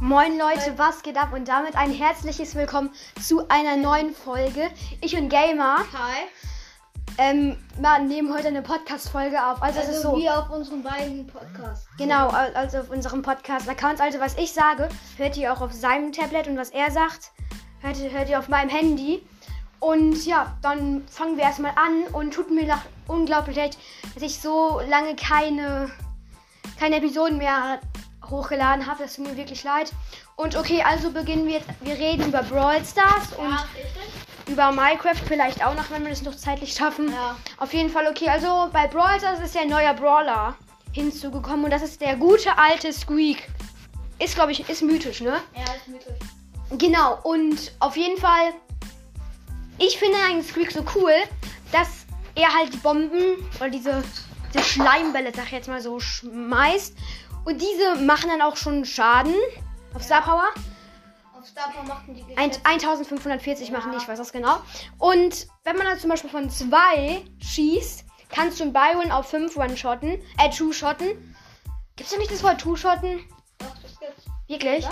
Moin Leute, was geht ab? Und damit ein herzliches Willkommen zu einer neuen Folge. Ich und Gamer Hi. ähm, wir nehmen heute eine Podcast-Folge auf. Also, es ist Also so. wie auf unseren beiden Podcasts. Genau, al- also auf unserem Podcast-Account. Also was ich sage, hört ihr auch auf seinem Tablet und was er sagt, hört, ihr- hört ihr auf meinem Handy. Und ja, dann fangen wir erstmal an und tut mir nach unglaublich leid, dass ich so lange keine, keine Episoden mehr hochgeladen habe. Das tut mir wirklich leid. Und okay, also beginnen wir jetzt. Wir reden über Brawl Stars und Ja, über Minecraft vielleicht auch noch, wenn wir das noch zeitlich schaffen. Ja. Auf jeden Fall okay. Also bei Brawl Stars ist ja ein neuer Brawler hinzugekommen und das ist der gute alte Squeak. Ist, glaube ich, ist mythisch, ne? Ja, ist mythisch. Genau. Und auf jeden Fall, ich finde eigentlich Squeak so cool, dass er halt die Bomben oder diese, diese Schleimbälle, sag ich jetzt mal so, schmeißt. Und diese machen dann auch schon Schaden auf Star Power. Auf Star Power machten die Ein, geschätzt- 1540 machen die, Ja. ich weiß das genau. Und wenn man dann zum Beispiel von zwei schießt, kannst du einen Byron auf 5 one-shotten, äh, two-shotten. Gibt's da nicht das Wort two-shotten? Wirklich? Ja.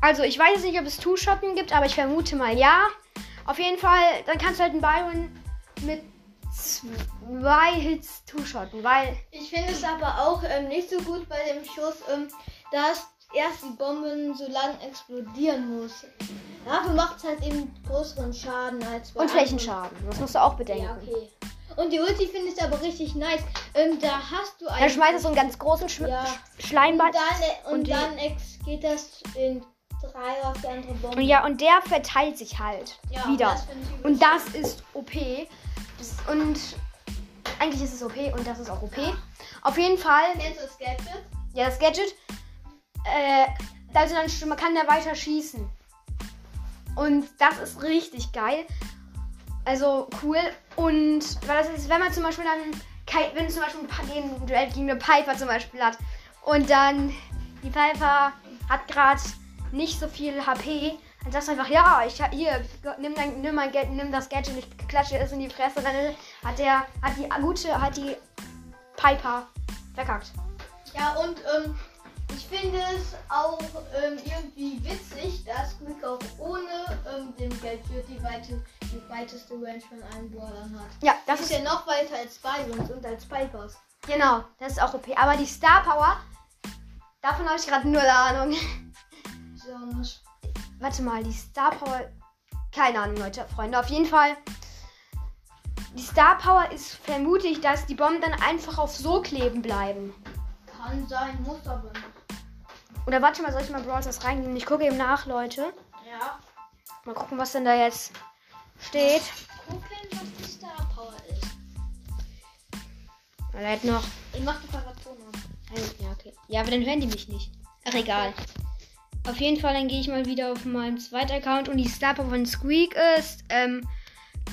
Also, ich weiß jetzt nicht, ob es two-shotten gibt, aber ich vermute mal ja. Auf jeden Fall, dann kannst du halt einen Byron mit zwei Hits two-shotten, weil Ich finde es aber auch ähm, nicht so gut bei dem Schuss, ähm, dass erst die Bomben so lang explodieren muss. Dafür macht es halt eben größeren Schaden als bei und. Flächenschaden. Das musst du auch bedenken. Ja, okay. Und die Ulti finde ich aber richtig nice. Ähm, da hast du Dann schmeißt du so einen ganz großen Sch Ja. Sch Schleimball. Und dann, äh, und Und dann geht das in drei auf die andere Bombe. Ja, und der verteilt sich halt Ja, wieder. das und das ist OP. Und eigentlich ist es OP und das ist auch OP. Auf jeden Fall, Kennst du das Gadget? ja, das Gadget, äh, also dann, man kann da weiter schießen. Und das ist richtig geil. Also cool. Und weil das ist, wenn man zum Beispiel dann, wenn zum Beispiel ein Duell gegen eine Piper zum Beispiel hat und dann die Piper hat gerade nicht so viel HP, dann sagst du einfach, ja, ich hier, nimm, dein, nimm, mein, Ga- nimm das Gadget, ich klatsche es in die Fresse und dann hat der, hat die gute, hat die Piper verkackt. Ja, und ähm, ich finde es auch ähm, irgendwie witzig, dass Quick auch ohne ähm, dem Gadget die, weite, die weiteste Range von allen Brawlern hat. Ja, das ist ist ja noch weiter als Byrons und als Pipers. Genau, das ist auch OP. Aber die Star Power, davon habe ich gerade null Ahnung. Warte mal, die Star Power. Keine Ahnung, Leute, Freunde. Auf jeden Fall. Die Star Power ist vermutlich, dass die Bomben dann einfach auf so kleben bleiben. Kann sein, muss aber nicht. Oder warte mal, soll ich mal Brawl Stars reingehen? Ich gucke eben nach, Leute. Ja. Mal gucken, was denn da jetzt steht. Gucken, was die Star Power ist. Er hat noch. Ich mach die Paration an. Ja, okay. Ja, aber dann hören die mich nicht. Ach, egal. Auf jeden Fall, dann gehe ich mal wieder auf meinen zweiten Account und die Star Power von Squeak ist, ähm,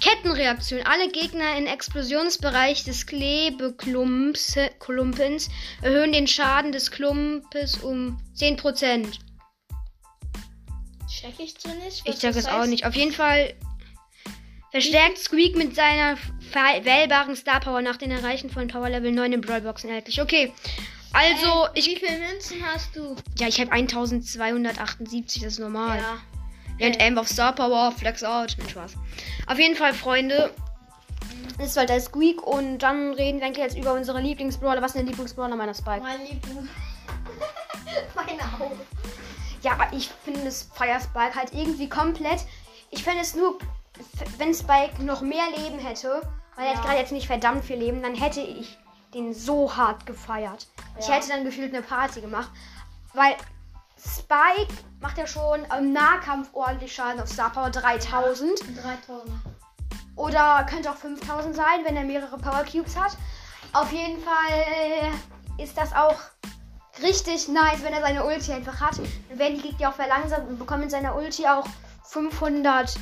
Kettenreaktion. Alle Gegner im Explosionsbereich des Klebeklumpens Klumpens erhöhen den Schaden des Klumpes um 10%. Check ich so nicht. Ich check es auch nicht. Auf jeden Fall verstärkt Squeak mit seiner wählbaren Star Power nach den Erreichen von Power Level 9 in Brawlboxen erhältlich. Okay. Also, ich Wie viele Münzen hast du? Ja, ich habe 1278, das ist normal. Ja. Während Amber auf Star Power, Flex out. Nein, Spaß. Auf jeden Fall, Freunde. Das ist halt der Squeak und dann reden wir jetzt über unsere Lieblingsbrawler. Was ist denn Lieblingsbrawler meiner Spike? Mein Liebling. Meine Augen. Ja, aber ich finde das Fire Spike halt irgendwie komplett. Ich finde es nur, wenn Spike noch mehr Leben hätte, weil er Ja. hat gerade jetzt nicht verdammt viel Leben, dann hätte ich den so hart gefeiert. Ich hätte dann gefühlt eine Party gemacht. Weil Spike macht ja schon im Nahkampf ordentlich Schaden auf Star Power 3000. 3000. Oder könnte auch 5000 sein, wenn er mehrere Power Cubes hat. Auf jeden Fall ist das auch richtig nice, wenn er seine Ulti einfach hat. Dann werden die Gegner auch verlangsamt und bekommen in seiner Ulti auch 500,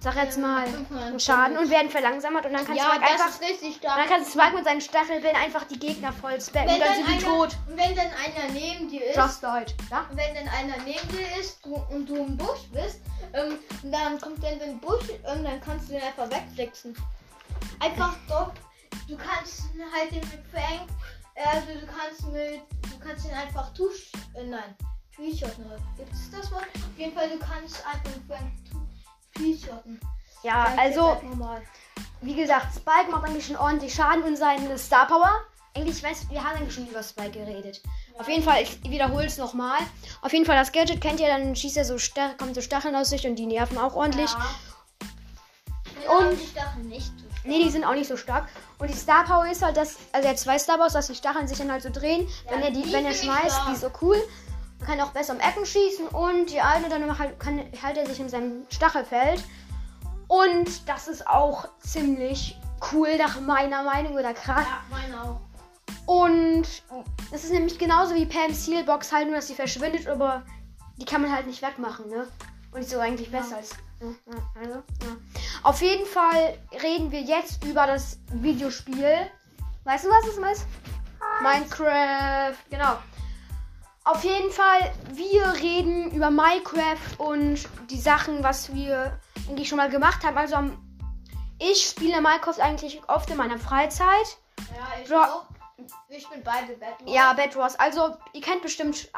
sag jetzt mal, 500 Schaden und werden verlangsamt. Und dann kannst Ja, du das einfach. richtig Und dann du Spike mit seinen Stachelbällen einfach die Gegner voll spammen. Und dann dann, sind die einer, tot. wenn dann einer neben dir ist, Just died. Ja? wenn dann einer neben dir ist du, und du im Busch bist, ähm, und dann kommt dann den Busch, ähm, dann kannst du den einfach wegflexen. Einfach doch. Du kannst halt den mit äh, also du kannst mit, du kannst ihn einfach tusch, äh, nein, Pre-Shotten. Gibt es das Wort? Auf jeden Fall, du kannst einfach für ein Ja, Sag ich also, wie gesagt, Spike macht eigentlich schon ordentlich Schaden und seine Star Power. Eigentlich, ich weiß, wir haben eigentlich schon über Spike geredet. Auf jeden Fall, ich wiederhole es nochmal. Auf jeden Fall, das Gadget kennt ihr, dann schießt er so, kommt so Stacheln aus sich und die nerven auch ordentlich. Ja. Und- die Stacheln nicht so stark. Nee, die sind auch nicht so stark. Und die Star Power ist halt, dass, also er hat zwei Star Powers, dass die Stacheln sich dann halt so drehen. Ja, wenn er die, die wenn er schmeißt, die ist so cool. Man kann auch besser um Ecken schießen und die eine dann halt, kann, hält er sich in seinem Stachelfeld. Und das ist auch ziemlich cool nach meiner Meinung oder krass. Ja, meine auch. Und das ist nämlich genauso wie Pam's Sealbox halt, nur dass sie verschwindet, aber die kann man halt nicht wegmachen, ne? Und ist so eigentlich besser Ja. als. Ja, ja, also, ja. Auf jeden Fall reden wir jetzt über das Videospiel. Weißt du, was es ist? Minecraft, genau. Auf jeden Fall, wir reden über Minecraft und die Sachen, was wir eigentlich schon mal gemacht haben. Also, ich spiele Minecraft eigentlich oft in meiner Freizeit. Ja, ich Bro- auch. Ich bin beide Batman. Ja, Bed Wars. Also, ihr kennt bestimmt,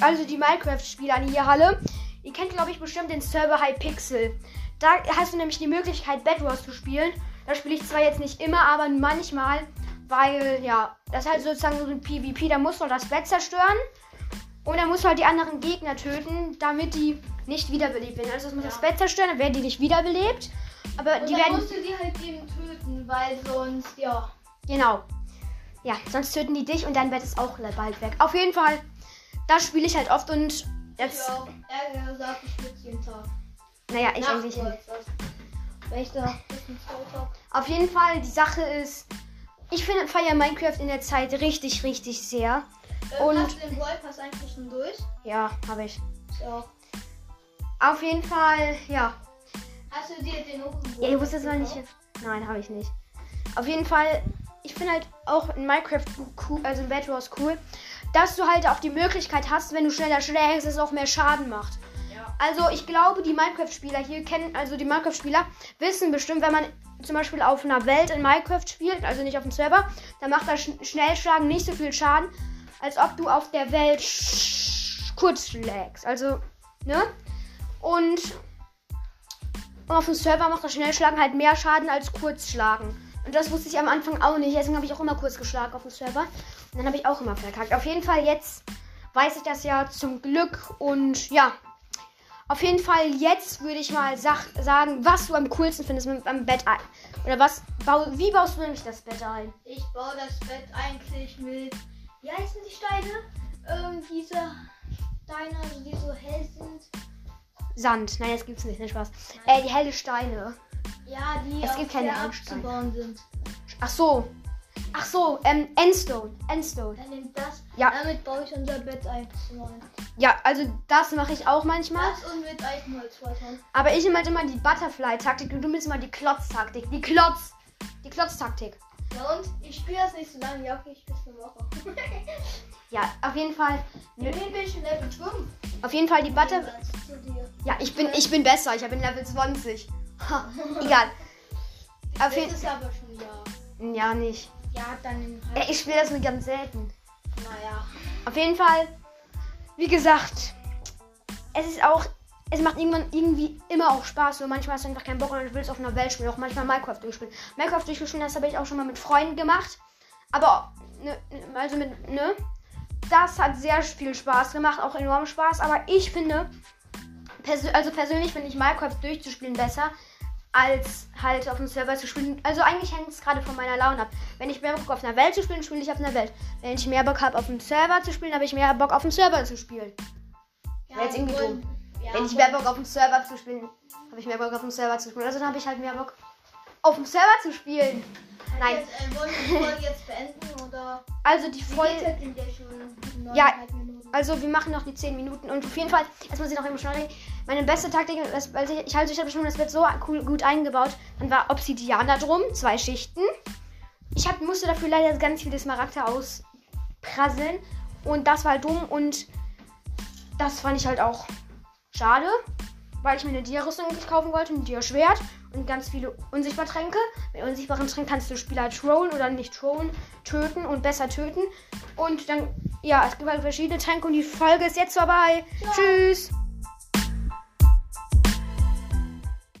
also die Minecraft-Spieler an hier Halle. Ihr kennt, glaube ich, bestimmt den Server Hypixel. Da hast du nämlich die Möglichkeit, Bed Wars zu spielen. Da spiele ich zwar jetzt nicht immer, aber manchmal, weil, ja, das ist halt sozusagen so ein PvP. Da musst du das Bett zerstören. Und dann musst du halt die anderen Gegner töten, damit die nicht wiederbelebt werden. Also, du musst Ja. das Bett zerstören, dann werden die nicht wiederbelebt. Aber Und die dann werden. musst du die halt eben töten, weil sonst, ja. Genau. Ja, sonst töten die dich und dein Bett ist auch bald weg. Auf jeden Fall, das spiele ich halt oft und jetzt. Ja, ehrlich gesagt, ich spiele jeden Tag. Naja, ich eigentlich nicht. ist das. Wenn ich da ein bisschen Zeit habe. Auf jeden Fall, die Sache ist, ich finde feiere Minecraft in der Zeit richtig, richtig sehr. Und- Und hast du den Brawl Pass eigentlich schon durch? Ja, habe ich. So. Auf jeden Fall, ja. Hast du dir den Open Ja, ich wusste es noch nicht. Nein, habe ich nicht. Auf jeden Fall, ich finde halt auch in Minecraft cool, also in Bed Wars cool, dass du halt auch die Möglichkeit hast, wenn du schneller schlägst, es auch mehr Schaden macht. Ja. Also ich glaube, die Minecraft-Spieler hier kennen, also die Minecraft-Spieler wissen bestimmt, wenn man zum Beispiel auf einer Welt in Minecraft spielt, also nicht auf dem Server, dann macht das Sch Schnellschlagen nicht so viel Schaden, als ob du auf der Welt kurz schlägst. Also, ne? Und auf dem Server macht das Schnellschlagen halt mehr Schaden als Kurzschlagen. Und das wusste ich am Anfang auch nicht. Deswegen habe ich auch immer kurz geschlagen auf dem Server. Und dann habe ich auch immer verkackt. Auf jeden Fall jetzt weiß ich das ja zum Glück. Und ja, auf jeden Fall jetzt würde ich mal sag, sagen, was du am coolsten findest mit am Bett ein. Oder was, wie baust du nämlich das Bett ein? Ich baue das Bett eigentlich mit. Wie heißen die Steine? Ähm, diese Steine, also die so hell sind. Sand. Nein, das gibt's nicht, nicht Spaß. Äh, die helle Steine. Ja, die Es gibt keine abzubauen sind. Ach so. Ach so, ähm, Endstone. Endstone. Dann nimmt das. Ja. Damit baue ich unser Bett ein. Ja, also das mache ich auch manchmal. Das und mit Eichenholz weiter. Aber ich nehme halt immer die Butterfly-Taktik und du nimmst immer die Klotz-Taktik. Die Klotz. Die Klotz-Taktik. Ja und ich spiele das nicht so lange. Ja, okay, ich spiele eine Woche. Ja, auf jeden Fall. Bin ich in Level 5. Auf jeden Fall die Butter. Ja, ich bin, ich bin besser. Ich bin Level 20. Ha, egal. Auf jeden ist aber schon ja. Ja, nicht. Ja, dann Äh, Ich spiele das nur ganz selten. Naja. Auf jeden Fall, wie gesagt, es ist auch, es macht irgendwann irgendwie immer auch Spaß. Nur manchmal hast du einfach keinen Bock und du willst auf einer Welt spielen. Auch manchmal Minecraft durchspielen. Minecraft durchspielen, das habe ich auch schon mal mit Freunden gemacht. Aber, ne, ne, also mit, ne? Das hat sehr viel Spaß gemacht, auch enorm Spaß. Aber ich finde, persö also persönlich finde ich Minecraft durchzuspielen besser, als halt auf dem Server zu spielen. Also eigentlich hängt es gerade von meiner Laune ab. Wenn ich mehr Bock auf einer Welt zu spielen, spiele ich auf einer Welt. Wenn ich mehr Bock habe, auf dem Server zu spielen, habe ich mehr Bock auf dem Server zu spielen. Ja, Wäre jetzt irgendwie wollen- Ja, Wenn ich mehr Bock auf dem Server zu spielen, habe ich mehr Bock auf dem Server zu spielen. Also dann habe ich halt mehr Bock auf dem Server zu spielen. Nein, Jetzt, äh, wollen wir die Folge jetzt beenden oder? also die Folge. Ja schon Ja. 9,5 Minuten. Also wir machen noch die 10 Minuten und auf jeden Fall, jetzt muss ich noch eben schnell reden. Meine beste Taktik, das, also ich halte, ich habe schon das wird so cool, gut eingebaut. Dann war Obsidian da drum, zwei Schichten. Ich hab, musste dafür leider ganz viele Smaragde ausprasseln und das war halt dumm und das fand ich halt auch schade, weil ich mir eine Dia-Rüstung kaufen wollte, ein Dia-Schwert und ganz viele unsichtbare Tränke. Mit unsichtbaren Tränken kannst du Spieler trollen oder nicht trollen, töten und besser töten. Und dann ja, es gibt halt verschiedene Tränke und die Folge ist jetzt vorbei. Ciao. Tschüss.